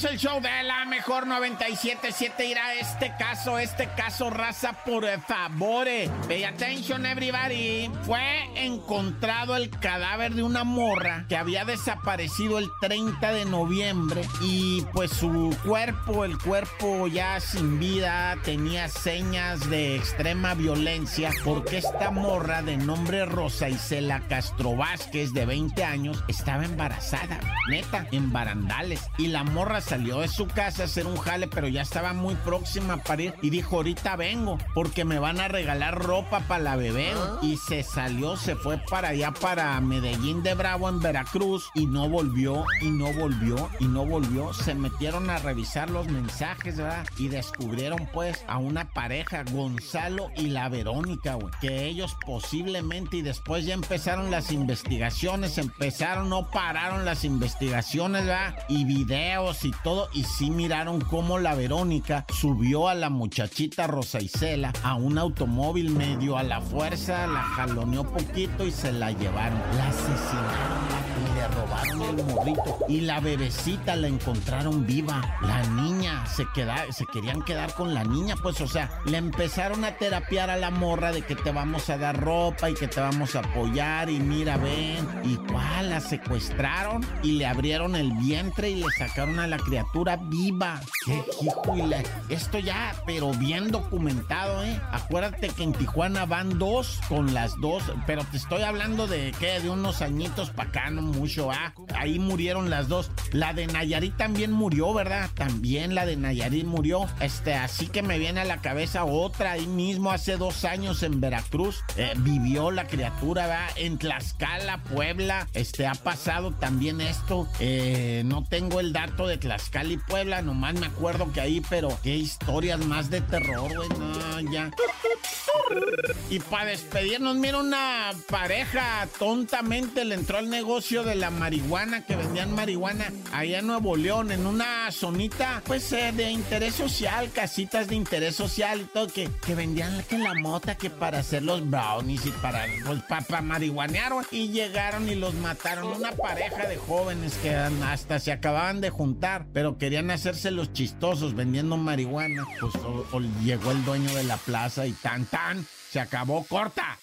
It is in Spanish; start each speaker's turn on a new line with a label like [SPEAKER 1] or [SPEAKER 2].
[SPEAKER 1] somos el show de la mejor 977. Irá este caso, este caso, raza, por favor. Pay attention, everybody. Fue encontrado el cadáver de una morra que había desaparecido el 30 de noviembre. Y pues su cuerpo, el cuerpo ya sin vida, tenía señas de extrema violencia. Porque esta morra de nombre Rosa Isela Castro Vázquez, de 20 años, estaba embarazada. Neta, en barandales. Y la morra salió de su casa a hacer un jale, pero ya estaba muy próxima a parir y dijo, ahorita vengo porque me van a regalar ropa para la bebé. Ah. Y se salió, se fue para allá, para Medellín de Bravo en Veracruz y no volvió, y no volvió, y no volvió. Se metieron a revisar los mensajes, ¿verdad? Y descubrieron pues a una pareja, Gonzalo y la Verónica, güey, que ellos posiblemente y después ya empezaron las investigaciones, empezaron, no pararon las investigaciones, ¿verdad? Y videos y todo, y sí miraron cómo la Verónica subió a la muchachita Rosa Isela a un automóvil medio a la fuerza, la jaloneó poquito y se la llevaron. La asesinaron y le robaron el morrito. Y la bebecita la encontraron viva. La niña se queda, se querían quedar con la niña, pues, o sea, le empezaron a terapiar a la morra de que te vamos a dar ropa y que te vamos a apoyar y mira, ven. Y cuál, la secuestraron y le abrieron el vientre y le sacaron a la criatura viva. Qué hijo y la... Esto ya, pero bien documentado, ¿eh? Acuérdate que en Tijuana van dos con las dos, pero te estoy hablando de, ¿qué? De unos añitos para acá, no mucho, ah. Ahí murieron las dos. La de Nayarit también murió, ¿verdad? También la de Nayarit murió. Este, así que me viene a la cabeza otra ahí mismo hace dos años en Veracruz. Eh, vivió la criatura, ¿verdad? En Tlaxcala, Puebla. Este, ha pasado también esto. Eh, no tengo el dato de Tlaxcala y Puebla, nomás me acuerdo que ahí, pero qué historias más de terror, güey. No, ya. Y para despedirnos, mira, una pareja tontamente le entró al negocio de la marihuana, que vendían marihuana allá en Nuevo León, en una zonita, pues eh, de interés social, casitas de interés social y todo, que, vendían que la mota, que para hacer los brownies y para, pues, para, marihuanear, y llegaron y los mataron. Una pareja de jóvenes que hasta se acababan de juntar, pero querían hacerse los chistosos vendiendo marihuana. Pues llegó el dueño de la plaza y tan tan, se acabó corta.